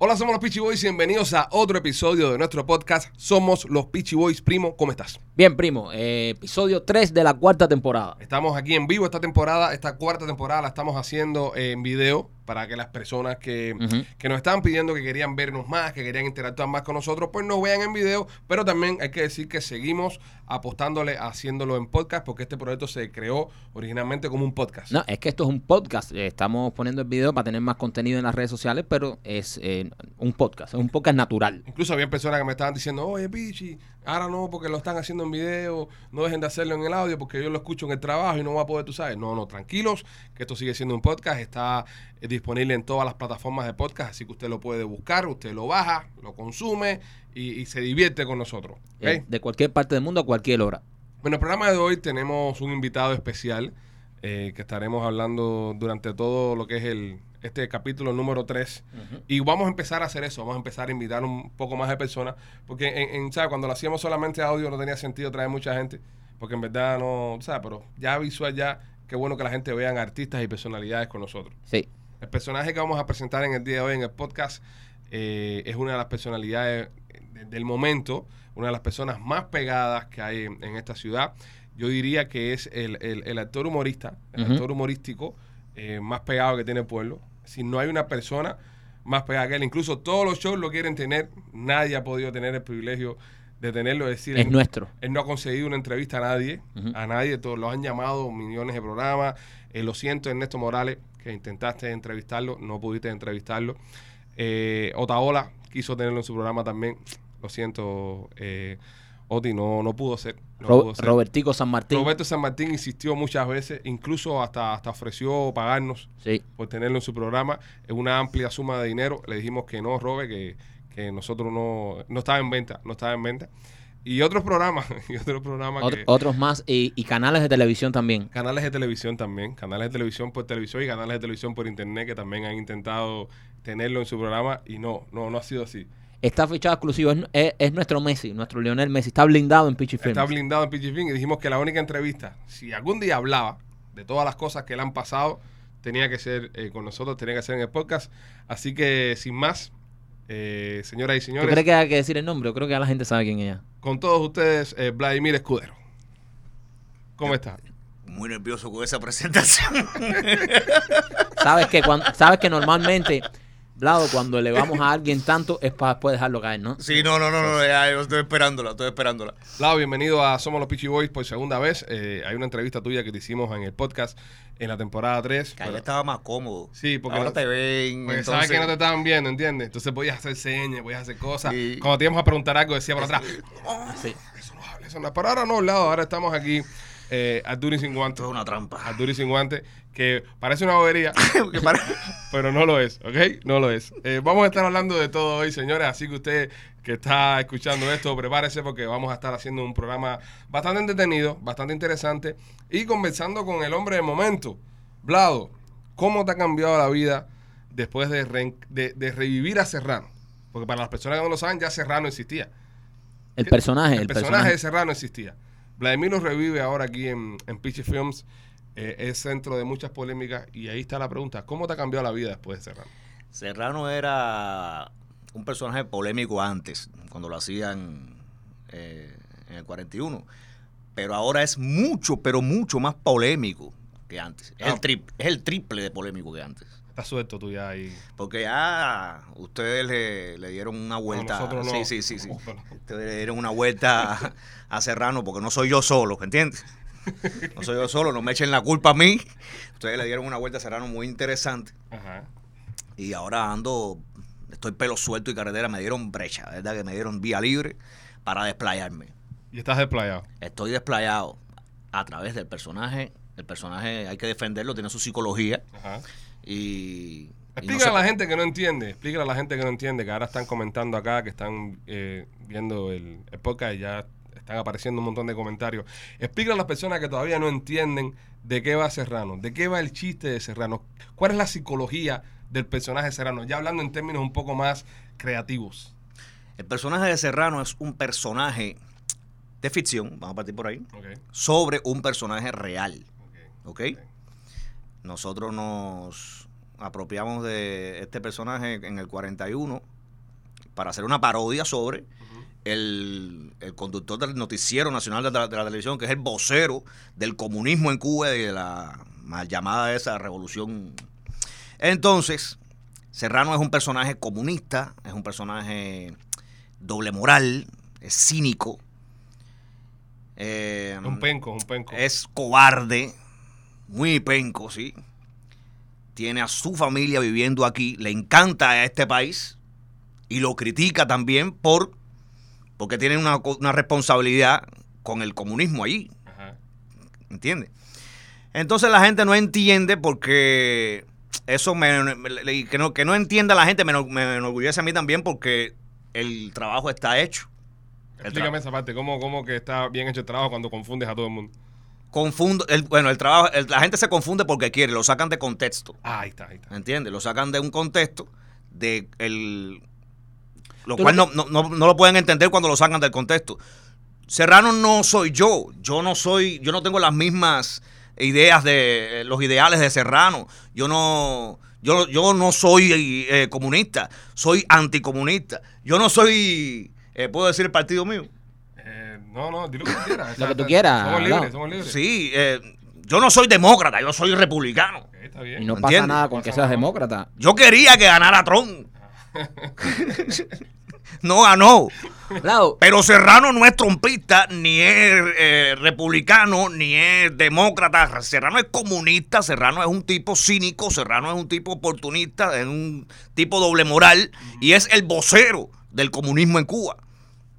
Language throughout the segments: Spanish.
Hola, somos los Peachy Boys. Bienvenidos a otro episodio de nuestro podcast. Somos los Peachy Boys. Primo, ¿cómo estás? Bien, primo, eh, episodio 3 de la cuarta temporada. Estamos aquí en vivo esta temporada. Esta cuarta temporada la estamos haciendo en video para que las personas que, que nos estaban pidiendo que querían vernos más, que querían interactuar más con nosotros, pues nos vean en video. Pero también hay que decir que seguimos apostándole haciéndolo en podcast porque este proyecto se creó originalmente como un podcast. No, es que esto es un podcast. eh, Estamos poniendo el video para tener más contenido en las redes sociales, pero es eh, un podcast, es un podcast natural. Incluso había personas que me estaban diciendo, oye, Pichi, ahora no, porque lo están haciendo en video, no dejen de hacerlo en el audio, porque yo lo escucho en el trabajo y no voy a poder, tú sabes. No, no, tranquilos, que esto sigue siendo un podcast, está eh, disponible en todas las plataformas de podcast, así que usted lo puede buscar, usted lo baja, lo consume y, y se divierte con nosotros. eh, de cualquier parte del mundo a cualquier hora. Bueno, el programa de hoy tenemos un invitado especial eh, que estaremos hablando durante todo lo que es el este capítulo número 3. Y vamos a empezar a hacer eso, vamos a empezar a invitar un poco más de personas, porque en, en, ¿sabes? cuando lo hacíamos solamente audio no tenía sentido traer mucha gente, porque en verdad no, ¿sabes? Pero ya visual ya, qué bueno que la gente vean artistas y personalidades con nosotros. Sí. El personaje que vamos a presentar en el día de hoy en el podcast eh, es una de las personalidades de- del momento, una de las personas más pegadas que hay en, en esta ciudad. Yo diría que es el, el- el actor humorista, el actor humorístico eh, más pegado que tiene el pueblo. Si no hay una persona más pegada que él, incluso todos los shows lo quieren tener, nadie ha podido tener el privilegio de tenerlo. Es decir, Es él- nuestro. él no ha conseguido una entrevista a nadie, a nadie, todos los han llamado millones de programas. Eh, lo siento, Ernesto Morales, que intentaste entrevistarlo, no pudiste entrevistarlo. Eh, Otaola quiso tenerlo en su programa también. Lo siento, eh, Oti, no, no pudo ser. Ro-. Robertico San Martín. Roberto San Martín insistió muchas veces, incluso hasta, hasta ofreció pagarnos Sí. por tenerlo en su programa. Es una amplia suma de dinero. Le dijimos que no, Robert, que, que nosotros no, no estaba en venta, no estaba en venta. Y otros programas, y otros programas que, otros más y, y canales de televisión también. canales de televisión también, canales de televisión por televisión y canales de televisión por internet que también han intentado tenerlo en su programa y no, no, no ha sido así. Está fichado exclusivo, es, es- es nuestro Messi, nuestro Lionel Messi. Está blindado en Pichi Films. Está blindado en PG Film y dijimos que la única entrevista, si algún día hablaba de todas las cosas que le han pasado, tenía que ser eh, con nosotros, tenía que ser en el podcast. Así que sin más, eh, señoras y ¿Tú señores, crees que hay que decir el nombre? Yo creo que ya la gente sabe quién es ella. con todos ustedes, eh, Vladimir Escudero. ¿Cómo está? Muy nervioso con esa presentación. Sabes que cuando, sabes que normalmente, Vlado, cuando le vamos a alguien tanto es para después dejarlo caer, ¿no? Sí, no, no, no, no, ya, yo estoy esperándola, estoy esperándola. Lau, bienvenido a Somos los Peachy Boys por segunda vez. Eh, hay una entrevista tuya que te hicimos en el podcast en la temporada 3. Que ahí estaba más cómodo. Sí, porque ahora no- te ven. Porque entonces, sabes que no te estaban viendo, ¿entiendes? Entonces podías hacer señas, podías hacer cosas. Sí. Cuando te íbamos a preguntar algo, decía por atrás, Sí. eso no hable, eso no. Pero ahora no, Lau, ahora estamos aquí eh, a Duri sin guante. Esto es una trampa. Sin guante, que parece una bobería, pero no lo es, ¿ok? No lo es. Eh, vamos a estar hablando de todo hoy, señores, así que usted que está escuchando esto, prepárese porque vamos a estar haciendo un programa bastante entretenido, bastante interesante y conversando con el hombre de momento. Vlado, ¿cómo te ha cambiado la vida después de, re- de- de revivir a Serrano? Porque para las personas que no lo saben, ya Serrano existía. El personaje, El, el, personaje, personaje. de Serrano existía. Vladimir lo revive ahora aquí en, en Films. Eh, es centro de muchas polémicas y ahí está la pregunta. ¿Cómo te ha cambiado la vida después de Serrano? Serrano era un personaje polémico antes, cuando lo hacían eh, en el 41. Pero ahora es mucho, pero mucho más polémico que antes. Es, Ah. el, es el triple de polémico que antes. Estás suelto tú ya ahí. Porque ya ustedes le, le dieron una vuelta. no. Sí, sí, sí, sí. Ustedes le dieron una vuelta a, a Serrano porque no soy yo solo, ¿entiendes? No soy yo solo, no me echen la culpa a mí. Ustedes le dieron una vuelta a Serrano muy interesante. Ajá. Y ahora ando, estoy pelo suelto y carretera, me dieron brecha, ¿verdad? Que me dieron vía libre para desplayarme. Y estás desplayado. Estoy desplayado a través del personaje. El personaje hay que defenderlo, tiene su psicología. Ajá. Y. no Explícale se- a la gente que no entiende, explícale a la gente que no entiende, que ahora están comentando acá, que están eh, viendo el, el podcast y ya están apareciendo un montón de comentarios. Explícale a las personas que todavía no entienden de qué va Serrano, de qué va el chiste de Serrano, cuál es la psicología del personaje Serrano, ya hablando en términos un poco más creativos. El personaje de Serrano es un personaje de ficción, vamos a partir por ahí, sobre un personaje real. ok. Nosotros nos, apropiamos de este personaje en el 41 para hacer una parodia sobre el, el conductor del noticiero nacional de la, de la televisión, que es el vocero del comunismo en Cuba y de la mal llamada esa revolución. Entonces, Serrano es un personaje comunista, es un personaje doble moral, es cínico. eh, Un penco, un penco. es cobarde, muy penco, sí. Tiene a su familia viviendo aquí, le encanta a este país y lo critica también por porque tiene una, responsabilidad con el comunismo allí. ¿entiendes? Entonces la gente no entiende porque eso me, que, no, que no entienda la gente me, me enorgullece a mí también porque el trabajo está hecho. Explícame esa parte, ¿cómo, cómo que está bien hecho el trabajo cuando confundes a todo el mundo? Confundo, el, bueno, el trabajo, el- la gente se confunde porque quiere, lo sacan de contexto. Ah, ahí está, ahí está. ¿Entiendes? Lo sacan de un contexto de el lo cual lo no, no, no- no lo pueden entender cuando lo sacan del contexto. Serrano no soy yo. Yo no soy, yo no tengo las mismas ideas de eh, los ideales de Serrano. Yo no, yo, yo no soy eh, comunista, soy anticomunista. Yo no soy, eh, puedo decir el partido mío. No, no, di lo que tú quieras. Lo que tú quieras, Somos libres, no. somos libres. Sí, eh, yo no soy demócrata, yo soy republicano. Ok, está bien. Y no pasa ¿Entiendes? nada con que seas demócrata. Yo quería que ganara Trump. no ganó. Vlado, Pero Serrano no es trompista, ni es eh, republicano, ni es demócrata. Serrano es comunista, Serrano es un tipo cínico, Serrano es un tipo oportunista, es un tipo doble moral y es el vocero del comunismo en Cuba.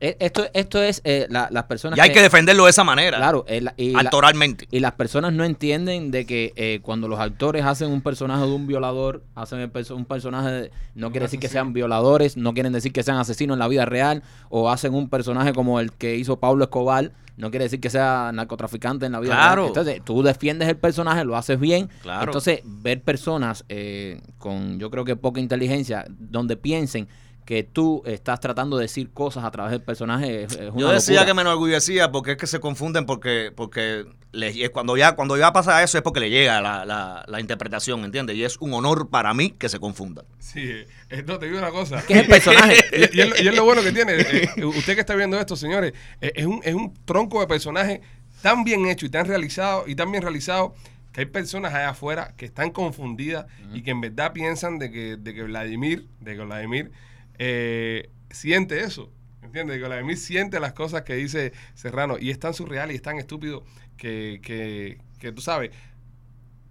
Eh, esto, esto es eh, la- las personas Y hay que defenderlo de esa manera, Claro, eh, la- y, la- actoralmente. y las personas no entienden de que eh, cuando los actores hacen un personaje de un violador, hacen el perso- un personaje, de- no Un quiere decir que sean violadores, no quieren decir que sean asesinos en la vida real, o hacen un personaje como el que hizo Pablo Escobar, no quiere decir que sea narcotraficante en la vida Claro. real. Entonces, tú defiendes el personaje, lo haces bien. Claro. Entonces, ver personas eh, con, yo creo que poca inteligencia, donde piensen que tú estás tratando de decir cosas a través del personaje es, es una Yo decía locura. que me enorgullecía porque es que se confunden porque porque les- es cuando ya cuando ya pasa eso es porque le llega la, la- la interpretación, ¿entiendes? Y es un honor para mí que se confundan. Sí, eh, no, te digo una cosa. ¿Qué es el personaje? y, y es, y es lo bueno que tiene. eh, usted que está viendo esto, señores, eh, es, un, es un tronco de personaje tan bien hecho y tan realizado y tan bien realizado que hay personas allá afuera que están confundidas y que en verdad piensan de que, de que Vladimir, de que Vladimir eh, siente eso. ¿Entiendes? Vladimir siente las cosas que dice Serrano y es tan surreal y es tan estúpido que, que, que tú sabes,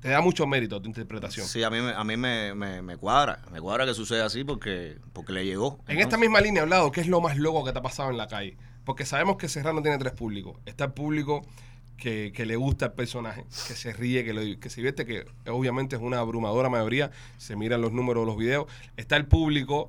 te da mucho mérito a tu interpretación. Sí, a mí, me- a mí me, me- me cuadra, me cuadra que suceda así porque, porque le llegó. En esta misma línea, hablado, ¿qué es lo más loco que te ha pasado en la calle? Porque sabemos que Serrano tiene tres públicos. Está el público que, que le gusta el personaje, que se ríe, que, lo- que se divierte, que obviamente es una abrumadora mayoría, se miran los números de los videos. Está el público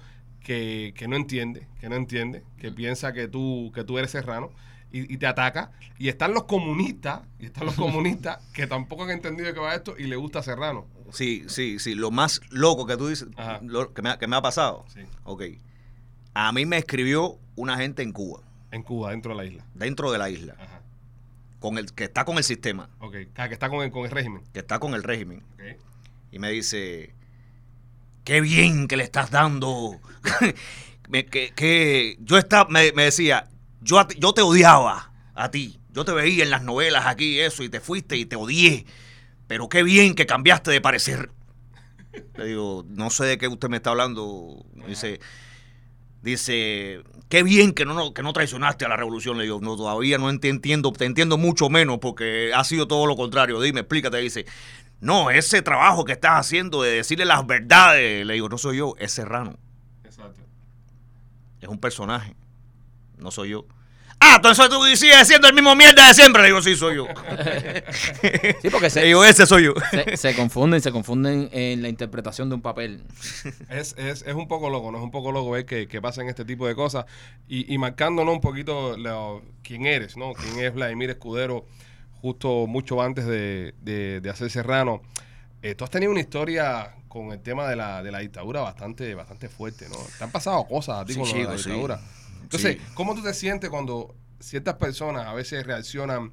que, que no entiende, que no entiende, que piensa que tú, que tú eres Serrano y, y te ataca. Y están los comunistas, y están los comunistas que tampoco han entendido qué va esto y le gusta Serrano. Sí, sí, sí. Lo más loco que tú dices, lo que, me, ha- que me ha pasado. Sí. Ok. A mí me escribió una gente en Cuba, En Cuba, dentro de la isla. dentro de la isla, Ajá. con el que está con el sistema, Ok. Ah, que está con el, con el régimen. que está con el régimen. Ok. y me dice, qué bien que le estás dando. me, que, yo estaba, me, decía, yo, yo te odiaba a ti. Yo te veía en las novelas aquí eso y te fuiste y te odié. Pero qué bien que cambiaste de parecer. Le digo, no sé de qué usted me está hablando. Dice, dice, qué bien que no, que no traicionaste a la revolución. Le digo, no, todavía no ent- entiendo, te entiendo mucho menos porque ha sido todo lo contrario. Dime, explícate. Dice, no, ese trabajo que estás haciendo de decirle las verdades, le digo, no soy yo, es Serrano. Exacto. Es un personaje. No soy yo. Ah, entonces tú sigues siendo el mismo mierda de siempre. Le digo, sí, soy yo. Sí, porque Le se, digo, ese soy yo. se, se confunden, se confunden en la interpretación de un papel. Es, es, es un poco loco, ¿no? Es un poco loco ver que, que pasan este tipo de cosas y, y marcándonos un poquito lo- quién eres, ¿no? Quién es Vladimir Escudero justo mucho antes de, de, de hacer Serrano. Eh, tú has tenido una historia con el tema de la, de la dictadura bastante, bastante fuerte, ¿no? Te han pasado cosas a ti Sí, con la chico, sí. dictadura. Entonces, Sí. ¿cómo tú te sientes cuando ciertas personas a veces reaccionan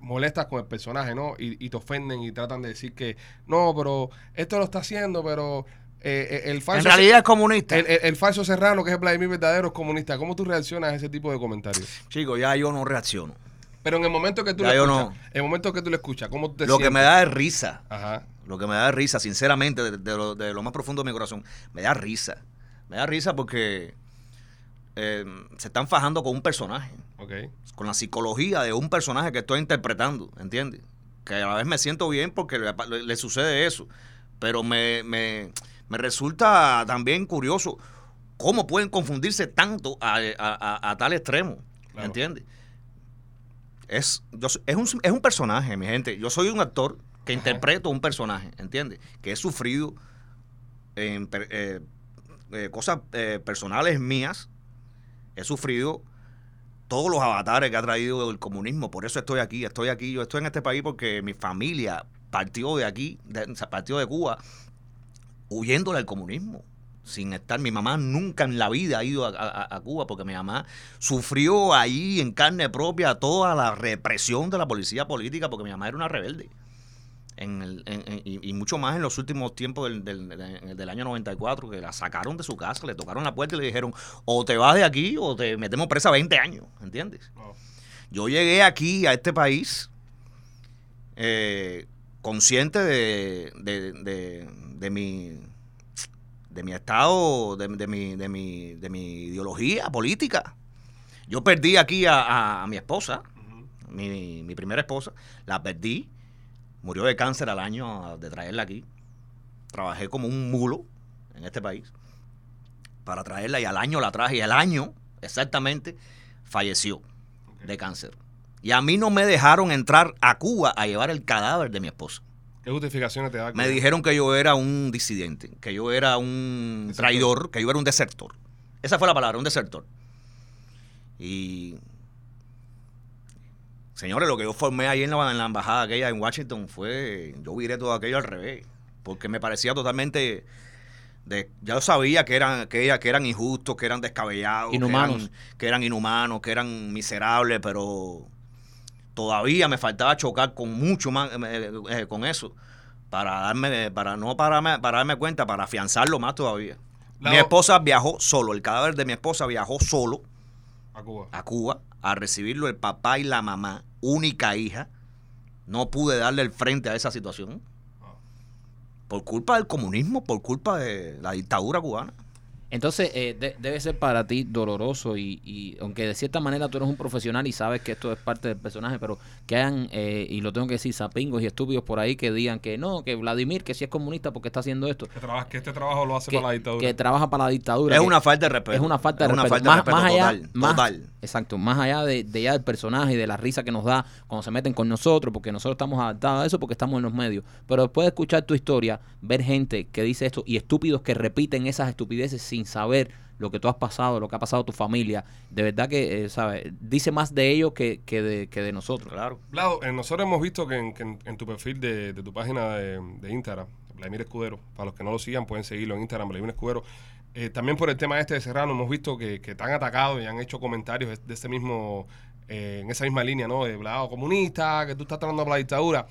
molestas con el personaje, ¿no? Y, y te ofenden y tratan de decir que no, pero esto lo está haciendo, pero eh, eh, el falso. En realidad es comunista. El, el- el falso serrano, que es Vladimir verdadero, es comunista. ¿Cómo tú reaccionas a ese tipo de comentarios? Chicos, ya yo no reacciono. Pero en el momento que tú Ya lo yo escuchas, no. en el momento que tú lo escuchas, ¿cómo te Lo que me da es risa. Ajá. Lo que me da risa, sinceramente, de, de lo, de lo más profundo de mi corazón, me da risa. Me da risa porque eh, se están fajando con un personaje, con la psicología de un personaje que estoy interpretando, ¿entiendes? Que a la vez me siento bien porque le, le- le sucede eso, pero me, me- me resulta también curioso cómo pueden confundirse tanto a, a- a- a tal extremo, Claro. ¿entiendes? Es, yo es, un, es un personaje, mi gente. Yo soy un actor que Ajá. interpreto un personaje, ¿entiendes? Que he sufrido en eh, eh, cosas eh, personales mías. He sufrido todos los avatares que ha traído el comunismo. Por eso estoy aquí. Estoy aquí. Yo estoy en este país porque mi familia partió de aquí, de, partió de Cuba, huyéndole al comunismo. Sin estar, mi mamá nunca en la vida ha ido a, a- a Cuba porque mi mamá sufrió ahí en carne propia toda la represión de la policía política porque mi mamá era una rebelde. En el- en- en- y, y mucho más en los últimos tiempos del, del- del- del año 94, que la sacaron de su casa, le tocaron la puerta y le dijeron, o te vas de aquí o te metemos presa 20 años, ¿entiendes? Yo llegué aquí a este país eh, consciente de, de, de- de mi de mi estado, de, de mi, de, mi, de mi ideología política. Yo perdí aquí a, a- a mi esposa, mi, mi primera esposa, la perdí, murió de cáncer al año de traerla aquí. Trabajé como un mulo en este país para traerla y al año la traje y al año exactamente falleció de cáncer. Y a mí no me dejaron entrar a Cuba a llevar el cadáver de mi esposa. ¿Qué justificaciones te da? Me dijeron que yo era un disidente, que yo era un Desertor. traidor, que yo era un desertor. Esa fue la palabra, un desertor. Y señores, lo que yo formé ahí en la, en la embajada aquella en Washington fue, yo viré todo aquello al revés, porque me parecía totalmente de, ya yo sabía que eran, que, ella- que eran injustos, que eran descabellados, que Inhumanos. eran- que eran inhumanos, que eran miserables, pero todavía me faltaba chocar con mucho más eh, eh, con eso para darme para no pararme, para darme cuenta para afianzarlo más todavía mi esposa viajó solo el cadáver de mi esposa viajó solo A Cuba. a Cuba a recibirlo el papá y la mamá única hija no pude darle el frente a esa situación Ah. por culpa del comunismo por culpa de la dictadura cubana Entonces, eh, de- debe ser para ti doloroso y, y aunque de cierta manera tú eres un profesional y sabes que esto es parte del personaje, pero que hayan, eh, y lo tengo que decir, sapingos y estúpidos por ahí que digan que no, que Vladimir, que si es comunista porque está haciendo esto, Que, trabaja- que este trabajo lo hace que, para la dictadura. que trabaja para la dictadura. es que- una falta de respeto es una falta de una respeto. falta de más, respeto más allá, total, más- total. Exacto, más allá de, de ya del personaje y de la risa que nos da cuando se meten con nosotros, porque nosotros estamos adaptados a eso porque estamos en los medios. Pero después de escuchar tu historia, ver gente que dice esto y estúpidos que repiten esas estupideces sin saber lo que tú has pasado, lo que ha pasado tu familia, de verdad que, eh, ¿sabes? Dice más de ellos que, que, de, que de nosotros. claro Vlado, eh, nosotros hemos visto que en, que en- en tu perfil de, de tu página de, de Instagram, Vladimir Escudero, para los que no lo sigan, pueden seguirlo en Instagram, Vladimir Escudero. Eh, también por el tema este de Serrano, hemos visto que, que te han atacado y han hecho comentarios de ese mismo, eh, en esa misma línea, ¿no? De Vlado comunista, que tú estás tratando para la dictadura.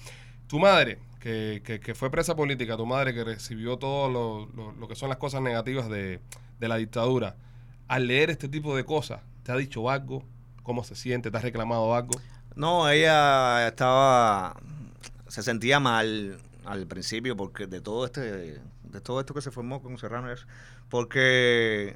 Tu madre, que, que- fue presa política, tu madre que recibió todo lo, lo- que son las cosas negativas de, de la dictadura, al leer este tipo de cosas, ¿te ha dicho algo? ¿Cómo se siente? ¿Te has reclamado algo? No, ella estaba, se sentía mal al principio porque de todo este, de todo esto que se formó con Serrano, porque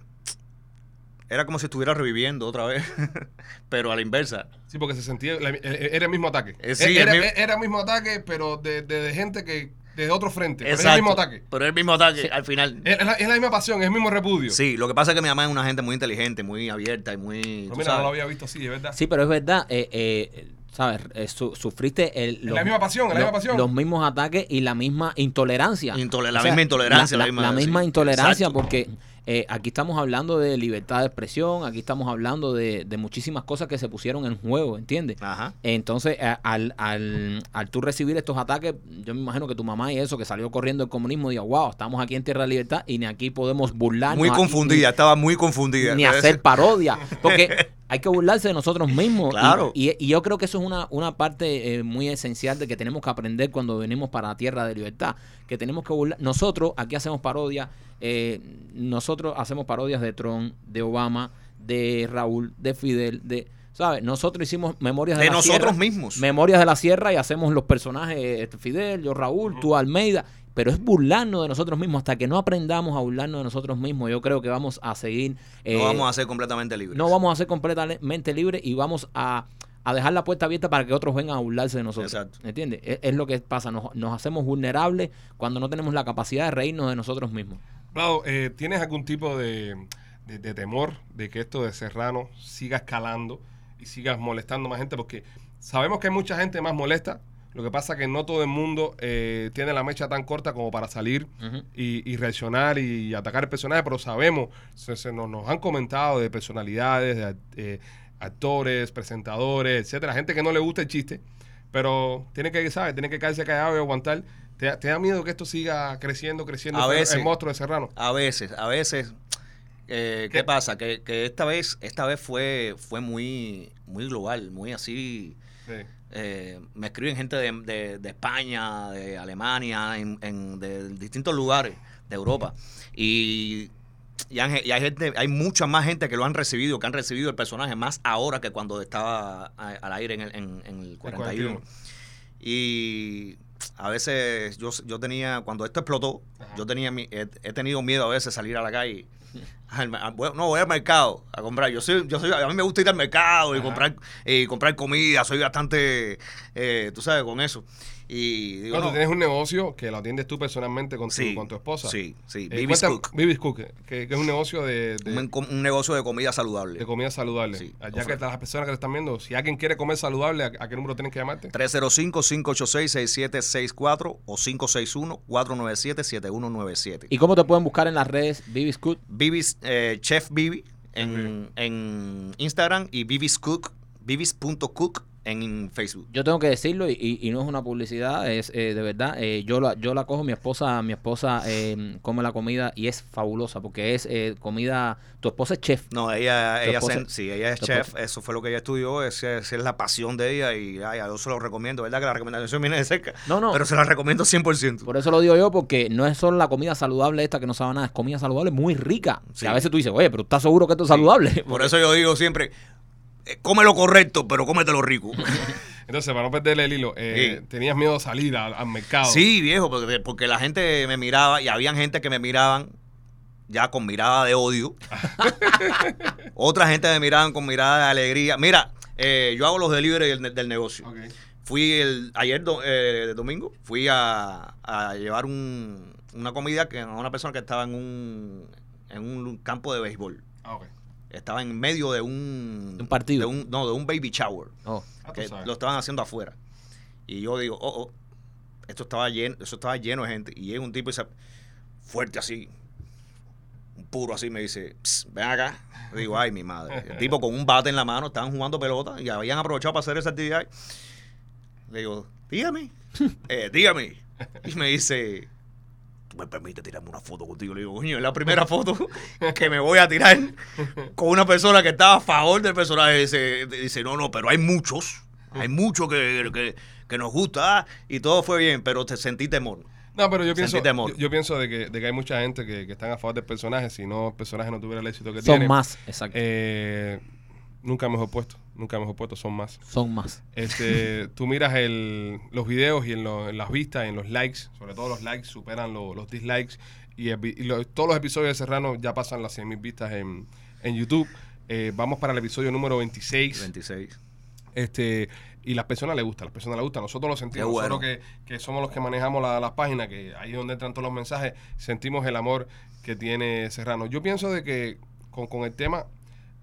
era como si estuviera reviviendo otra vez, pero a la inversa. Sí, porque se sentía. la- eh, era el mismo ataque. Eh, sí, era, el mi- era el mismo ataque, pero de, de- de gente que. de otro frente. Pero es el mismo ataque. Pero es el mismo ataque al final. Es, la, es la misma pasión, es el mismo repudio. Sí, lo que pasa es que mi mamá es una gente muy inteligente, muy abierta y muy. Mira, no lo había visto así, es verdad. Sí, pero es verdad, eh, eh, ¿sabes? Eh, su- sufriste el, la misma pasión, la lo- misma pasión. los mismos ataques y la misma intolerancia. Intole- la misma intolerancia, La, la la- misma- la misma sí, intolerancia exacto. porque eh, aquí estamos hablando de libertad de expresión, aquí estamos hablando de, de muchísimas cosas que se pusieron en juego, ¿entiendes? Ajá. Entonces, a- al, al, al tú recibir estos ataques, yo me imagino que tu mamá y eso, que salió corriendo el comunismo, diga, wow, estamos aquí en Tierra de Libertad y ni aquí podemos burlarnos. Muy aquí, confundida, ni- estaba muy confundida. Ni, hacer parodia. Porque hay que burlarse de nosotros mismos. Y- Claro. Y, y yo creo que eso es una, una parte eh, muy esencial de que tenemos que aprender cuando venimos para la tierra de libertad. Que tenemos que burlar. Nosotros aquí hacemos parodias. eh, nosotros hacemos parodias de Trump, de Obama, de Raúl, de Fidel, de. ¿Sabes? Nosotros hicimos memorias de, De la nosotros Sierra, mismos. Memorias de la Sierra y hacemos los personajes, este, Fidel, yo Raúl, tú Almeida, pero es burlarnos de nosotros mismos. Hasta que no aprendamos a burlarnos de nosotros mismos, yo creo que vamos a seguir. eh, no vamos a ser completamente libres. no vamos a ser completamente libres y vamos a, a dejar la puerta abierta para que otros vengan a burlarse de nosotros. Exacto. ¿Entiendes? Es, es lo que pasa. Nos, nos hacemos vulnerables cuando no tenemos la capacidad de reírnos de nosotros mismos. Vlado, eh, ¿tienes algún tipo de, de- de temor de que esto de Serrano siga escalando y sigas molestando más gente? Porque sabemos que hay mucha gente más molesta. Lo que pasa es que no todo el mundo eh, tiene la mecha tan corta como para salir y, y reaccionar y atacar el personaje, pero sabemos, se, se nos, nos han comentado de personalidades, de eh, actores, presentadores, etcétera, gente que no le gusta el chiste, pero tiene que, ¿sabes? Tiene que caerse callado y aguantar. ¿Te, da- te da miedo que esto siga creciendo, creciendo A el- veces. el monstruo de Serrano? A veces, a veces. eh, ¿Qué? ¿Qué pasa? Que, que esta vez, esta vez fue, fue muy, muy global, muy así. Sí. Eh, me escriben gente de, de- de España, de Alemania, en, en- de distintos lugares de Europa. Y, y hay gente, hay mucha más gente que lo han recibido, que han recibido el personaje, más ahora que cuando estaba a- al aire en el, en- en el 41. 41. Y a veces yo, yo tenía, cuando esto explotó, Ajá. yo tenía mi- he, he tenido miedo a veces salir a la calle. Al- a- voy- no, voy al mercado a comprar. Yo soy, yo soy, a mí me gusta ir al mercado y Ajá. comprar, y comprar comida. Soy bastante, eh, tú sabes, con eso. Y digo, No, tú no, tienes un negocio que lo atiendes tú personalmente con tu, con tu esposa. sí, sí, Eh, cuéntame- Cook. Vivis Cook, que, que es un negocio de, de- un, un negocio de comida saludable. de comida saludable. Sí, Allá que las personas que te están viendo, si alguien quiere comer saludable, ¿a, a qué número tienen que llamarte? 305-586-6764 o 561-497-7197. ¿Y cómo te pueden buscar en las redes Vivis Cook? Bibis, eh, Chef Bibi en, en Instagram y Bibis Cook, bibis.cook en Facebook. Yo tengo que decirlo y, y- y no es una publicidad, es eh, de verdad. eh, yo la yo la cojo, mi esposa mi esposa eh, come la comida y es fabulosa porque es eh, comida. Tu esposa es chef. No, ella, Tu ella, esposa- sí, ella es chef, esposa- eso fue lo que ella estudió, esa, esa es la pasión de ella y ay, yo se lo recomiendo, ¿verdad? Que la recomendación viene de cerca, No, no. pero se la recomiendo 100%. Por eso lo digo yo, porque no es solo la comida saludable esta que no sabe nada, es comida saludable muy rica. Sí. Que a veces tú dices, oye, pero ¿estás seguro que esto es saludable? Por eso yo digo siempre, come lo correcto, pero cómetelo rico. Entonces, para no perderle el hilo, eh, Sí. tenías miedo a salir al, al mercado. Sí, viejo, porque, porque la gente me miraba y habían gente que me miraban ya con mirada de odio. Otra gente me miraban con mirada de alegría. Mira, eh, yo hago los delivery del, del negocio. Fui el ayer do- eh, domingo, fui a, a llevar un- una comida que, a una persona que estaba en un, en un campo de béisbol. Estaba en medio de un, De un partido. de un- no, de un baby shower Oh, Ah, tú que lo estaban haciendo afuera. Y yo digo, oh, oh, esto estaba lleno, eso estaba lleno de gente. Y llega un tipo y se, fuerte así, un puro así, me dice, "Psst, ven acá. Yo digo, ay, mi madre. El tipo con un bate en la mano, estaban jugando pelota y habían aprovechado para hacer esa actividad. Le digo, dígame, eh, dígame. Y me dice, ¿tú me permites tirarme una foto contigo? Le digo, coño, es la primera foto que me voy a tirar con una persona que estaba a favor del personaje. Dice, dice no, no, pero hay muchos. Hay muchos que, que, que nos gusta y todo fue bien, pero te sentí temor. No, pero yo pienso, yo, yo pienso de que, de que hay mucha gente que, que están a favor del personaje. Si no, el personaje no tuviera el éxito que son tiene. más, exacto. eh, nunca mejor puesto. Nunca mejor puesto, son más. son más. Este, tú miras el, los videos y en, lo- en las vistas, en los likes, sobre todo los likes superan lo- los dislikes. Y, el vi- y lo- todos los episodios de Serrano ya pasan las 100.000 vistas en, en YouTube. Eh, vamos para el episodio número 26. 26. Este, y las personas les gusta, las personas les gusta. Nosotros lo sentimos, bueno. nosotros que, que somos los que manejamos la- las páginas, que ahí es donde entran todos los mensajes, sentimos el amor que tiene Serrano. Yo pienso de que con, con el tema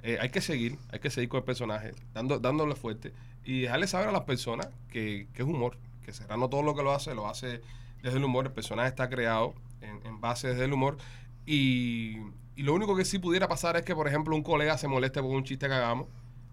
eh, hay que seguir, hay que seguir con el personaje, dando, dándole fuerte y dejarle saber a las personas que, que es humor, que Serrano todo lo que lo hace, lo hace desde el humor, el personaje está creado en, en base desde el humor y, y lo único que sí pudiera pasar es que, por ejemplo, un colega se moleste por un chiste que hagamos,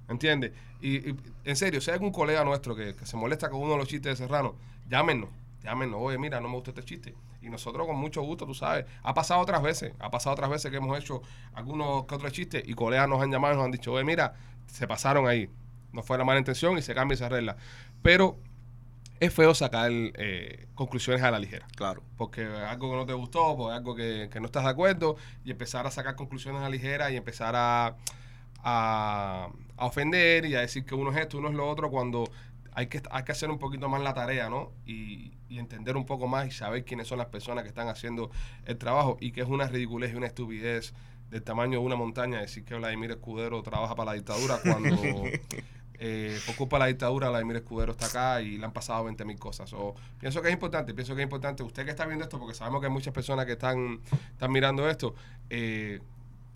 ¿entiendes? Y, en serio, si hay algún colega nuestro que, que se molesta con uno de los chistes de Serrano, llámenos, Llámenos, oye, mira, no me gusta este chiste. Y nosotros con mucho gusto, tú sabes. Ha pasado otras veces, ha pasado otras veces que hemos hecho algunos que otros chistes y colegas nos han llamado y nos han dicho, oye, mira, se pasaron ahí. No fue la mala intención y se cambia esa regla. Pero es feo sacar eh, conclusiones a la ligera. Claro. Porque algo que no te gustó, porque algo que, que no estás de acuerdo, y empezar a sacar conclusiones a la ligera y empezar a, a, a ofender y a decir que uno es esto, uno es lo otro, cuando hay que, hay que hacer un poquito más la tarea, ¿no? Y, y entender un poco más y saber quiénes son las personas que están haciendo el trabajo y que es una ridiculez y una estupidez del tamaño de una montaña decir que Vladimir Escudero trabaja para la dictadura cuando eh, por culpa de la dictadura Vladimir Escudero está acá y le han pasado 20 mil cosas. O, pienso que es importante, pienso que es importante, usted que está viendo esto, porque sabemos que hay muchas personas que están, están mirando esto, eh,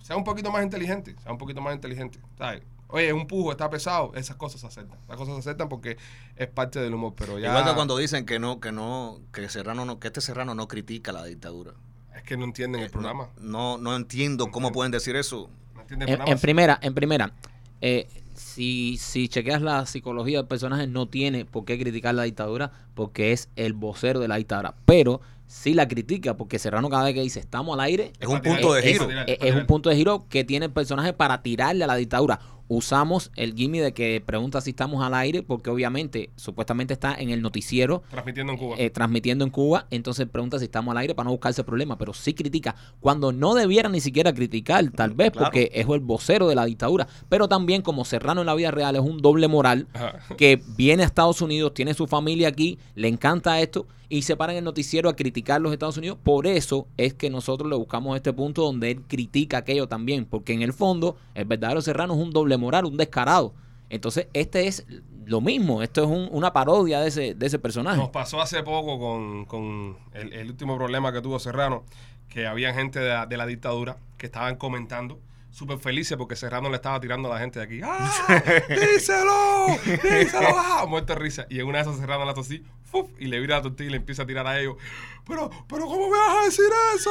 sea un poquito más inteligente, sea un poquito más inteligente, ¿sabes? Oye, un pujo está pesado, esas cosas se aceptan. Las cosas se aceptan porque es parte del humor, pero ya... Igual que cuando dicen que no, que no, que Serrano no, que este Serrano no critica la dictadura. Es que no entienden el Eh, programa. No, no entiendo cómo pueden decir eso. No entienden el En, programa. en primera, en primera, eh, si, si chequeas la psicología del personaje, no tiene por qué criticar la dictadura porque es el vocero de la dictadura. Pero sí la critica porque Serrano cada vez que dice estamos al aire, Es un punto de es, giro. es- es un punto de giro que tiene el personaje para tirarle a la dictadura. Usamos el gimme de que pregunta si estamos al aire porque obviamente, supuestamente está en el noticiero Transmitiendo en Cuba. eh, transmitiendo en Cuba, entonces pregunta si estamos al aire para no buscarse problema, pero sí critica cuando no debiera ni siquiera criticar, tal vez Claro. porque es el vocero de la dictadura, pero también como Serrano en la vida real es un doble moral Ajá. que viene a Estados Unidos, tiene su familia aquí, le encanta esto y se para en el noticiero a criticar los Estados Unidos, por eso es que nosotros le buscamos este punto donde él critica aquello también, porque en el fondo el verdadero Serrano es un doble moral, un descarado. Entonces, este es lo mismo, esto es un- una parodia de ese, de ese personaje. Nos pasó hace poco con, con el, el último problema que tuvo Serrano, que había gente de la, de la dictadura que estaban comentando súper felices porque Serrano le estaba tirando a la gente de aquí. ¡Ah! ¡Díselo! ¡Díselo! ¡Ah! Muerto de risa. Y en una de esas Serrano la hace así, ¡fuf! y le vira la tortilla y le empieza a tirar a ellos. Pero, pero ¿cómo me vas a decir eso?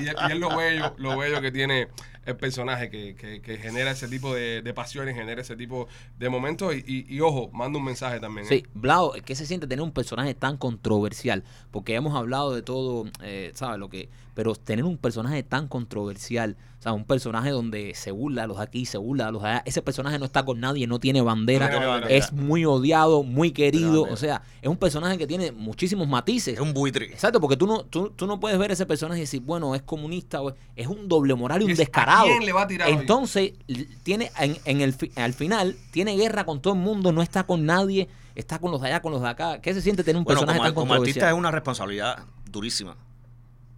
Y, y- y es lo bello, lo bello que tiene el personaje que, que- que genera ese tipo de, de pasiones, genera ese tipo de momentos. Y, y- y, ojo, manda un mensaje también. ¿eh? Sí, Blau, ¿qué se siente tener un personaje tan controversial? Porque hemos hablado de todo, eh, ¿sabes? Lo que, pero tener un personaje tan controversial, o sea, un personaje donde se burla a los de aquí, se burla a los de allá. Ese personaje no está con nadie, no tiene bandera, No tiene bandera. es muy odiado, muy querido. O sea, es un personaje que tiene muchísimos matices. Es un buitre. Exacto, porque tú no, tú, tú no puedes ver ese personaje y decir, bueno, es comunista, o es- es un doble moral y un Es, ¿a descarado. quién le va a tirar? Entonces, tiene en, en el fi- al final, tiene guerra con todo el mundo, no está con nadie, está con los de allá, con los de acá. ¿Qué se siente tener un Bueno, personaje como, tan como artista controversial? es una responsabilidad durísima.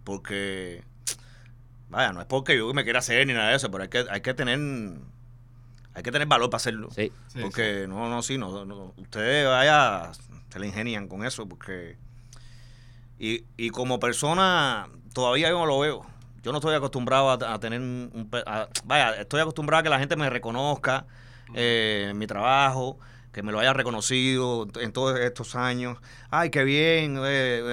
Porque, vaya, no es porque yo me quiera hacer ni nada de eso, pero hay que, hay que tener hay que tener valor para hacerlo. Sí. Sí, porque no, no, sí, no, no, ustedes vaya, se le ingenian con eso, porque y, y como persona todavía yo no lo veo. Yo no estoy acostumbrado a, a tener un, a- vaya, estoy acostumbrado a que la gente me reconozca eh, en mi trabajo, que me lo haya reconocido en todos estos años. Ay, qué bien, eh,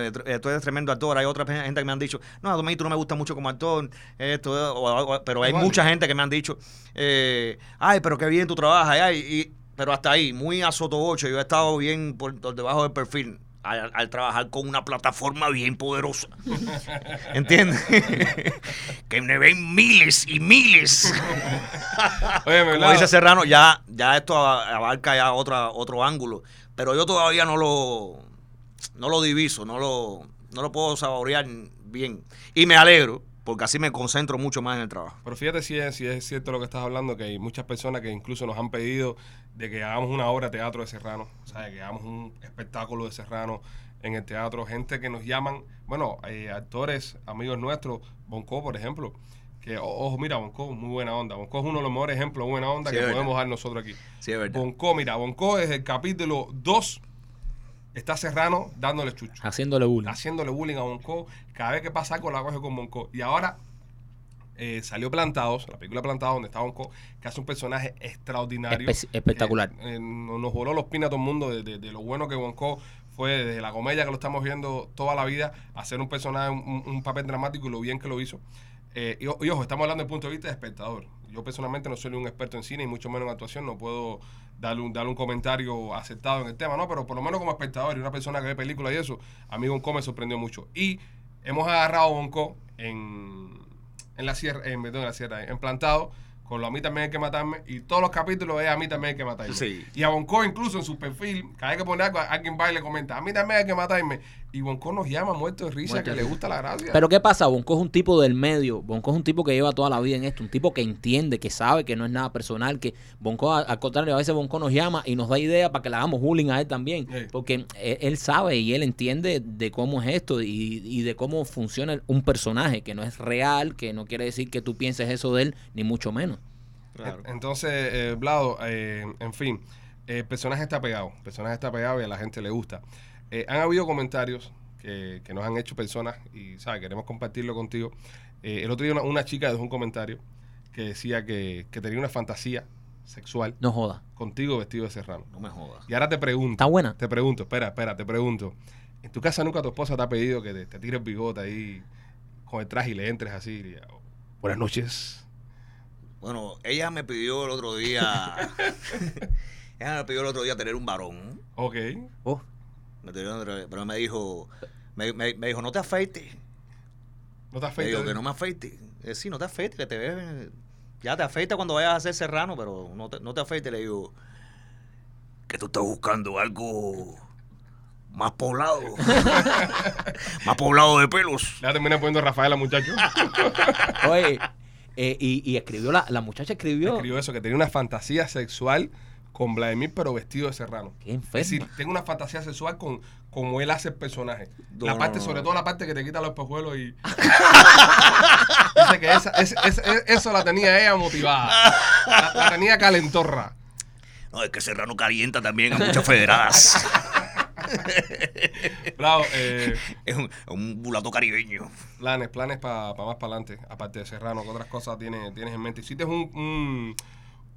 eh, tr- tú eres tremendo actor. Hay otra gente que me han dicho, no, a mí tú no me gusta mucho como actor, esto, eh, o- o- pero hay Igual. mucha gente que me han dicho, eh, ay, pero qué bien tú trabajas, ay, y- pero hasta ahí, muy a sotoboche, yo he estado bien por, por debajo del perfil. Al, al trabajar con una plataforma bien poderosa. ¿Entiendes? que me ven miles y miles. Oye, Como ¿verdad? dice Serrano, ya, ya esto abarca ya otra, otro ángulo. Pero yo todavía no lo, no lo diviso, no lo, no lo puedo saborear bien. Y me alegro, porque así me concentro mucho más en el trabajo. Pero fíjate si es, si es cierto lo que estás hablando, que hay muchas personas que incluso nos han pedido de que hagamos una obra de teatro de Serrano, o sea, que hagamos un espectáculo de Serrano en el teatro, gente que nos llaman, bueno, eh, actores, amigos nuestros, Bonco, por ejemplo, que, ojo, mira, Bonco, muy buena onda, Bonco es uno de los mejores ejemplos de buena onda Sí, que es podemos dar nosotros aquí. Sí, es verdad. Bonco, mira, Bonco desde el capítulo 2 está Serrano dándole chucho Haciéndole bullying. haciéndole bullying a Bonco. Cada vez que pasa algo la coge con Bonco. Y ahora eh, salió Plantados, la película Plantados, donde está Bonco, que hace un personaje extraordinario. Espe- espectacular. Eh, eh, nos voló los pinos a todo el mundo de, de- de lo bueno que Bonco fue desde la comedia que lo estamos viendo toda la vida, hacer un personaje, un, un papel dramático y lo bien que lo hizo. Eh, y ojo, estamos hablando desde el punto de vista de espectador. Yo personalmente no soy un experto en cine y mucho menos en actuación, no puedo darle un, darle un comentario aceptado en el tema, ¿no? Pero por lo menos como espectador y una persona que ve películas y eso, a mí Bonco me sorprendió mucho. Y hemos agarrado Bonco en, en la sierra, en, perdón, en la sierra, en plantado, con lo a mí también hay que matarme, y todos los capítulos es a mí también hay que matarme. Sí. Y a Bonco incluso en su perfil, cada vez que pone algo, alguien va y le comenta, a mí también hay que matarme. Y Bonco nos llama muerto de risa, Muerto que de le gusta la gracia. Pero ¿qué pasa? Bonco es un tipo del medio. Bonco es un tipo que lleva toda la vida en esto. Un tipo que entiende, que sabe que no es nada personal. Que Bonco, al contrario, a veces Bonco nos llama y nos da ideas para que le hagamos bullying a él también. Sí. Porque él, él sabe y él entiende de cómo es esto y, y de cómo funciona un personaje que no es real, que no quiere decir que tú pienses eso de él, ni mucho menos. Claro. Entonces, eh, Vlado, eh, en fin, el personaje está pegado. El personaje está pegado y a la gente le gusta. Eh, han habido comentarios que, que nos han hecho personas y, ¿sabes? Queremos compartirlo contigo. Eh, el otro día una, una chica dejó un comentario que decía que, que tenía una fantasía sexual No joda. contigo vestido de serrano. No me jodas. Y ahora te pregunto. ¿Está buena? Te pregunto, espera, espera, te pregunto. ¿En tu casa nunca tu esposa te ha pedido que te, te tires bigote ahí con el traje y le entres así? y, oh, Buenas noches. Bueno, ella me pidió el otro día. ella me pidió el otro día tener un varón. Ok. Oh, Me pidió pero me dijo, me, me- me dijo, no te afeites. No te Me afeites. dijo que no me afeites. Eh, sí, no te afeites, que te ves. Ya te afeitas cuando vayas a ser serrano, pero no te, no te afeites. Le digo, que tú estás buscando algo más poblado. más poblado de pelos. Ya termina poniendo Rafaela, muchacho. Oye, eh, y, y escribió la, la muchacha escribió. Escribió eso, que tenía una fantasía sexual con Vladimir, pero vestido de serrano. Qué Es decir, tengo una fantasía sexual con como él hace el personaje. No, la no, parte, no, sobre todo la parte que te quita los espejuelos y. Dice que esa- es- es- es- eso la tenía ella motivada. La, la tenía calentorra. No, es que Serrano calienta también a muchas federadas. Bravo, eh, es un, un mulato caribeño. planes, planes para más para adelante, aparte de Serrano, ¿qué otras cosas tienes, tienes en mente? Hiciste un, un,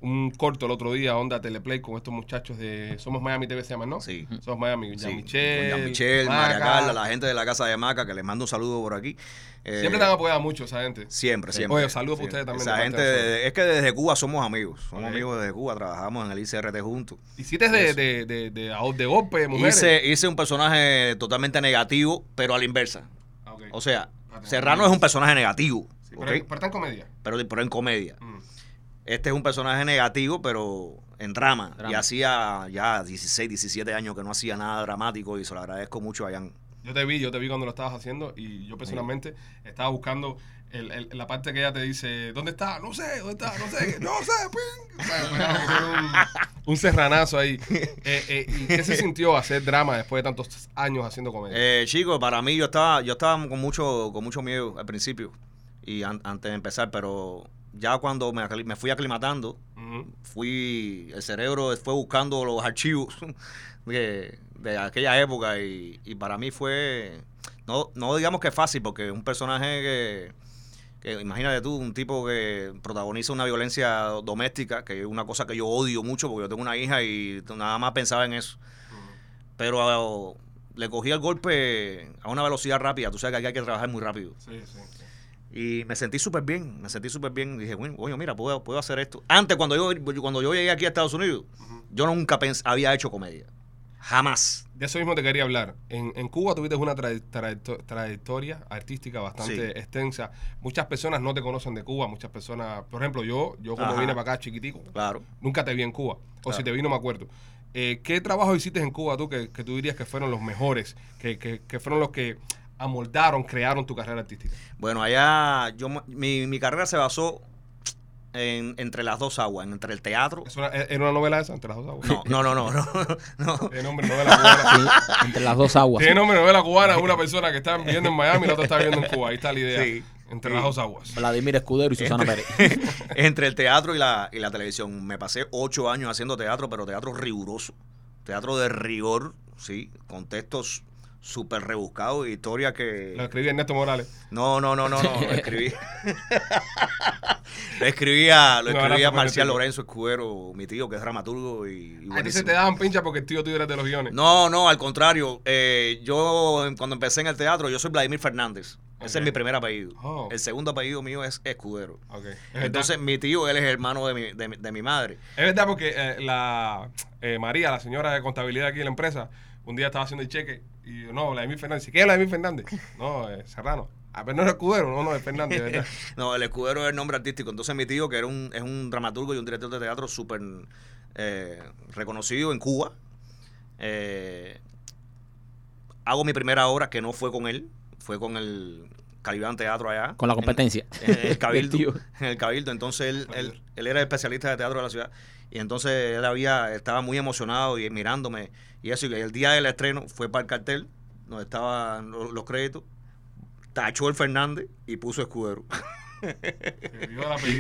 un corto el otro día, onda Teleplay, con estos muchachos de Somos Miami TV se llaman, ¿no? Sí. Somos Miami, Sí, Jean Michel, con Jean Michel, María. Carla, la gente de la casa de Maca, que les mando un saludo por aquí. Eh, Siempre te han apoyado mucho esa gente. Siempre, siempre. Oye, saludos para ustedes también Esa gente, de es que desde Cuba somos amigos. Somos amigos desde Cuba, trabajamos en el ICRT juntos. Hiciste de, de, de, de, de, de golpe, mujeres. Hice, hice un personaje totalmente negativo, pero a la inversa. Ah. O sea, Espérate, Serrano es un personaje negativo, Sí, pero está en comedia. pero, pero en comedia. Mm. Este es un personaje negativo, pero en drama. Drama. Y hacía ya 16, 17 años que no hacía nada dramático y se lo agradezco mucho a Jan. Yo te vi, yo te vi cuando lo estabas haciendo y yo personalmente estaba buscando el, el- la parte que ella te dice, ¿dónde está? No sé, ¿dónde está? No sé, no sé, ping. O sea, un, un serranazo ahí. Eh, eh, ¿Y qué se sintió hacer drama después de tantos años haciendo comedia? Eh, chicos, para mí yo estaba, yo estaba con mucho, con mucho miedo al principio y an- antes de empezar, pero ya cuando me, me fui aclimatando, fui, el cerebro fue buscando los archivos de, de aquella época y, y para mí fue, no, no digamos que fácil, porque es un personaje que, que imagínate tú, un tipo que protagoniza una violencia doméstica, que es una cosa que yo odio mucho porque yo tengo una hija y nada más pensaba en eso. Pero ah, le cogí el golpe a una velocidad rápida, tú sabes que aquí hay que trabajar muy rápido. Sí, sí, sí. Y me sentí súper bien, me sentí súper bien. Dije, bueno, coño, mira, puedo, puedo hacer esto. Antes, cuando yo, cuando yo llegué aquí a Estados Unidos, yo nunca había hecho comedia. Jamás. De eso mismo te quería hablar. En, en Cuba tuviste una tra- trayecto- trayectoria artística bastante Sí. extensa. Muchas personas no te conocen de Cuba, muchas personas, por ejemplo, yo, yo como Ajá. vine para acá chiquitico, Claro. nunca te vi en Cuba. O Claro. si te vi, no me acuerdo. Eh, ¿Qué trabajo hiciste en Cuba tú que, que tú dirías que fueron los mejores, que, que- que fueron los que amoldaron, crearon tu carrera artística? Bueno, allá yo mi, mi carrera se basó en, entre las dos aguas, entre el teatro. ¿Es una, ¿Era una novela esa? Entre las dos aguas. No, no, no, no, no. no. Tiene nombre novela cubana. Sí, entre las dos aguas. Tiene nombre novela cubana. Una persona que está viviendo en Miami y la otra está viviendo en Cuba. Ahí está la idea. Sí. Entre Sí. las dos aguas. Vladimir Escudero y Susana Pérez. entre el teatro y la, y la televisión. Me pasé ocho años haciendo teatro, pero teatro riguroso. Teatro de rigor, sí, con textos súper rebuscados, historias que... Lo escribí Ernesto Morales. No, no, no, no, no, lo escribí. lo escribía, lo escribía Marcial. Lorenzo Escudero, mi tío, que es dramaturgo y, y A ti se te daban pincha porque el tío tuyo era de los guiones. No, no, al contrario. eh, yo, cuando empecé en el teatro, yo soy Vladimir Fernández. Ese es mi primer apellido. Oh. El segundo apellido mío es Escudero. Ok. Es verdad. Entonces, mi tío, él es hermano de mi, de de mi madre. Es verdad porque eh, la eh, María, la señora de contabilidad aquí en la empresa, un día estaba haciendo el cheque y yo, no, Vladimir Fernández. ¿Qué es Vladimir Fernández? No, eh, Serrano. A ver, no es escudero, no, no, es Fernández, ¿verdad? No, el escudero es el nombre artístico. Entonces mi tío, que era un, es un dramaturgo y un director de teatro súper eh, reconocido en Cuba, eh, hago mi primera obra que no fue con él, fue con el Calibán Teatro allá. Con la en- competencia. En, el Cabildo. En el Cabildo. Entonces él, él, él era especialista de teatro de la ciudad. Y entonces él había, estaba muy emocionado y mirándome. Y eso, y el día del estreno fue para el cartel, donde estaban los, los créditos, tachó el Fernández y puso escudero.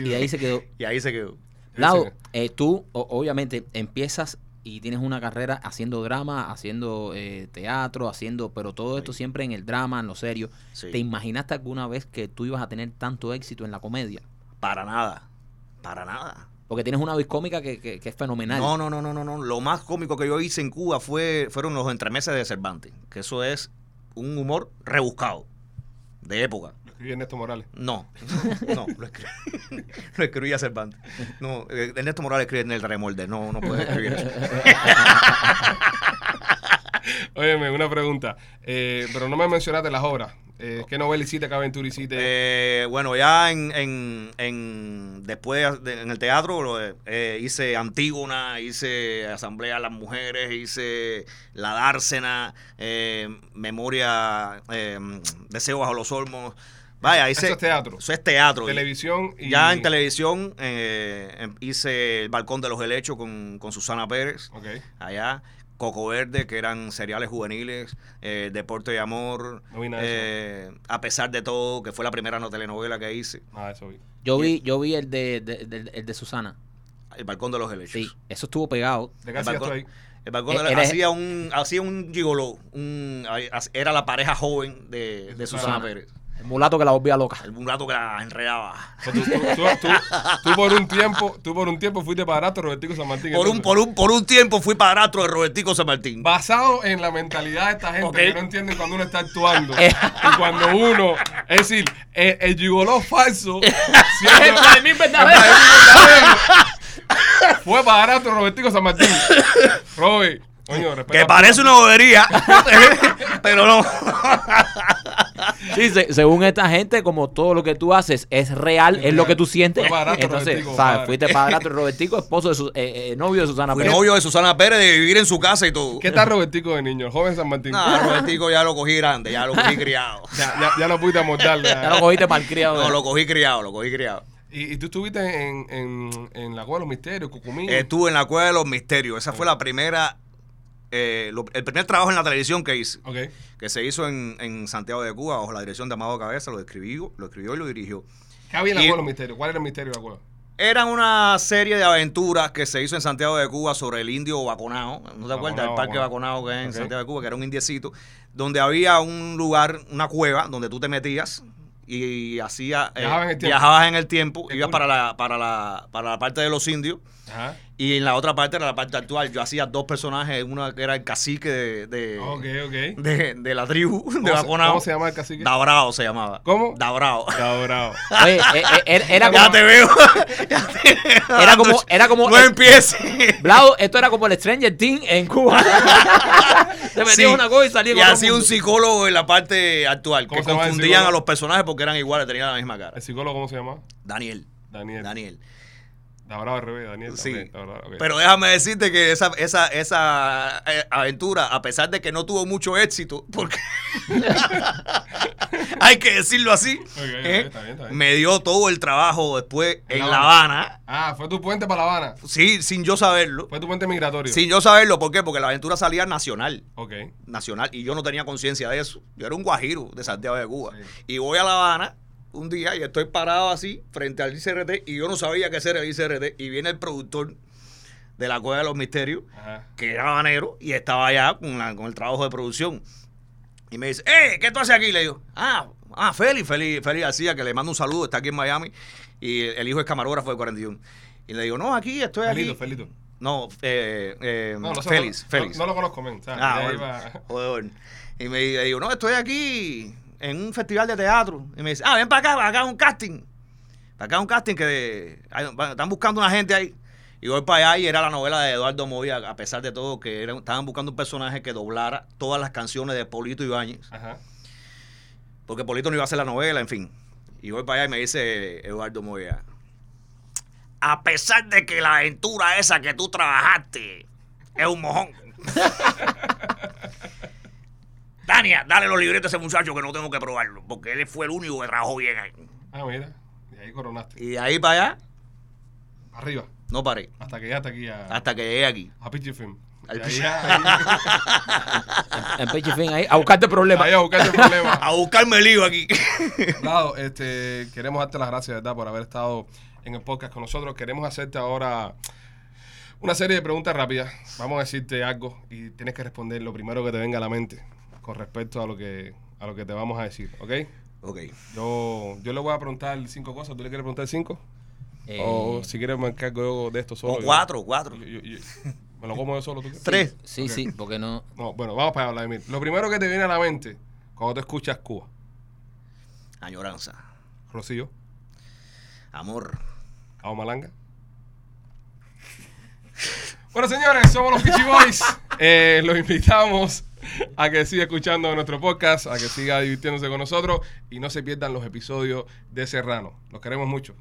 Y ahí se quedó. Y ahí se quedó. Lau, eh, tú obviamente empiezas y tienes una carrera haciendo drama, haciendo eh, teatro, haciendo, pero todo esto siempre en el drama, en lo serio. Sí. ¿Te imaginaste alguna vez que tú ibas a tener tanto éxito en la comedia? Para nada. Para nada. Porque tienes una voz cómica que, que- que es fenomenal. No, no, no, no, no, no. Lo más cómico que yo hice en Cuba fue, fueron los entremeses de Cervantes. Que eso es un humor rebuscado. De época. Lo escribí Ernesto Morales. No, no, lo escribí, lo escribía Cervantes. No, eh, Ernesto Morales escribe en el remolde, no, no puede escribir eso. Óyeme, una pregunta. Eh, pero no me mencionaste las obras. Eh, ¿Qué novela hiciste? ¿Qué aventura hiciste? Eh, bueno, ya en, en, en- después de- en el teatro lo, eh, hice Antígona, hice Asamblea de las Mujeres, hice La Dársena, eh, Memoria, eh, Deseo bajo los olmos. Vaya, hice... Eso es teatro. Eso es teatro. Televisión y... Ya en televisión eh, em- hice El Balcón de los Helechos con, con Susana Pérez, Ok. allá. Coco Verde, que eran seriales juveniles, eh, Deporte y Amor, No vi nada de eh, A pesar de todo, que fue la primera no telenovela que hice, de eso vi. Yo vi, yo vi el de, de- de- el de Susana. El Balcón de los Helechos. Sí, eso estuvo pegado. ¿De qué El balcón- ahí? El Balcón de Eh, los eres- hacía un hacía un gigoló, un, era la pareja joven de, de Susana Susana. Pérez. El mulato que la volvía loca. El mulato que la enredaba. Tú, tú- tú- tú- tú por un tiempo, tú por un tiempo fuiste padrastro de Robertico San Martín. Por un, por, un, por un tiempo fui padrastro de Robertico San Martín. Basado en la mentalidad de esta gente que no entienden cuando uno está actuando y cuando uno, es decir, el, el gigoló falso siendo- El Vladimir verdadero. fue padrastro de Robertico San Martín. Robert, coño, respeta. Que parece una bobería, pero no. Sí, se- según esta gente, como todo lo que tú haces es real, es lo que tú sientes. Fue padrastro Entonces, Robertico, ¿sabes? padre. Fuiste padrastro de Robertico, esposo de su, eh, eh, novio de Susana Fui Pérez. novio de Susana Pérez de vivir en su casa y todo. ¿Qué tal Robertico de niño? El joven San Martín. No, Robertico ya lo cogí grande, ya lo cogí criado. Ya, ya, ya lo pudiste. Ya lo cogiste malcriado. No, lo cogí criado, lo cogí criado. Y, y tú estuviste en, en, en la Cueva de los Misterios, Cucumí. Estuve en la Cueva de los Misterios. Esa fue la primera, eh, lo- el primer trabajo en la televisión que hice. Que se hizo en, en Santiago de Cuba, bajo la dirección de Amado Cabeza. Lo escribió, lo escribió y lo dirigió. ¿Qué había en la Cueva? ¿Cuál era el misterio de la Cueva? Era una serie de aventuras que se hizo en Santiago de Cuba sobre el indio Baconao. ¿No te acuerdas? El parque Baconao. Que es en. Santiago de Cuba, que era un indiecito, donde había un lugar, una cueva, donde tú te metías y hacía, eh, Viajabas en el tiempo. ibas para la, para, la, para la parte de los indios. Ajá. Y en la otra parte era la parte actual. Yo hacía dos personajes, uno que era el cacique de, de, Ok, ok. de, de la tribu de ¿Cómo se, Baconao. cómo se llama el cacique? Dabrao se llamaba. ¿Cómo? Dabrao. Bravo. Oye, eh, eh, era, era Ya como, te veo. Ya te veo Era como- era como- No empieces. Blau, esto era como el Stranger Things en Cuba. Te metías Sí. una cosa y salías Y así un psicólogo en la parte actual, ¿Cómo que el confundían a los personajes porque eran iguales, tenían la misma cara. ¿El psicólogo cómo se llama? Daniel. Daniel. Daniel. La brava al revés, Daniel. Sí. también, la brava, ok. Pero déjame decirte que esa, esa, esa eh, aventura, a pesar de que no tuvo mucho éxito, porque hay que decirlo así, ok, ¿eh? está bien, está bien. me dio todo el trabajo después En en La Habana, Ah, fue tu puente para La Habana. sí, sin yo saberlo. Fue tu puente migratorio. Sin yo saberlo, ¿por qué? Porque la aventura salía nacional. Ok. nacional y yo no tenía conciencia de eso. Yo era un guajiro de Santiago de Cuba. Sí. Y voy a La Habana un día y estoy parado así frente al ICRT y yo no sabía qué hacer el ICRT y viene el productor de la Cueva de los Misterios, Ajá. que era habanero y estaba allá con, la- con el trabajo de producción. Y me dice, ¡eh! ¿Qué tú haces aquí? Le digo, ah, ah, Félix, Félix, Félix García, que le mando un saludo, está aquí en Miami. Y el hijo es camarógrafo de 41. Y le digo, no, aquí, estoy aquí. Felito, Felito. No, eh, eh, No, sé, Félix, Félix. No, no lo conozco, men. Ah, bueno. Joder. Y me digo, no, estoy aquí en un festival de teatro. Y me dice, ah, ven para acá, para acá un casting. Para acá un casting que de- hay- están buscando una gente ahí. Y voy para allá y era la novela de Eduardo Moya, a pesar de todo, que era- estaban buscando un personaje que doblara todas las canciones de Polito Ibáñez. Ajá. Porque Polito no iba a hacer la novela, en fin. Y voy para allá y me dice Eduardo Moya, a pesar de que la aventura esa que tú trabajaste es un mojón. Tania, dale los libretos a ese muchacho que no tengo que probarlo, porque él fue el único que trabajó bien ahí. Ah, mira. Y ahí coronaste. Y de ahí para allá, Arriba. no paré. Hasta que llegaste aquí a, Hasta que llegué aquí. a Pitchy Film. Al ahí, En ahí, a buscarte problemas. ahí a buscarte problemas. A buscarme el lío aquí. Lado, este, queremos darte las gracias, ¿verdad?, por haber estado en el podcast con nosotros. Queremos hacerte ahora una serie de preguntas rápidas. Vamos a decirte algo y tienes que responder lo primero que te venga a la mente con respecto a lo que, a lo que te vamos a decir, ¿ok? ok. Yo, yo le voy a preguntar cinco cosas. ¿Tú le quieres preguntar cinco? Eh, O si quieres encargo yo de esto solo. O yo- cuatro, cuatro. yo- yo- yo- ¿Me lo como yo solo? ¿tú? Tres. Sí, sí, porque no. No, bueno, vamos para allá, Vladimir. Lo primero que te viene a la mente cuando te escuchas Cuba. Añoranza. Rocío, Amor. Malanga. Bueno, señores, somos los Peachy Boys. Eh, los invitamos a que siga escuchando nuestro podcast, a que siga divirtiéndose con nosotros y no se pierdan los episodios de Serrano. Los queremos mucho.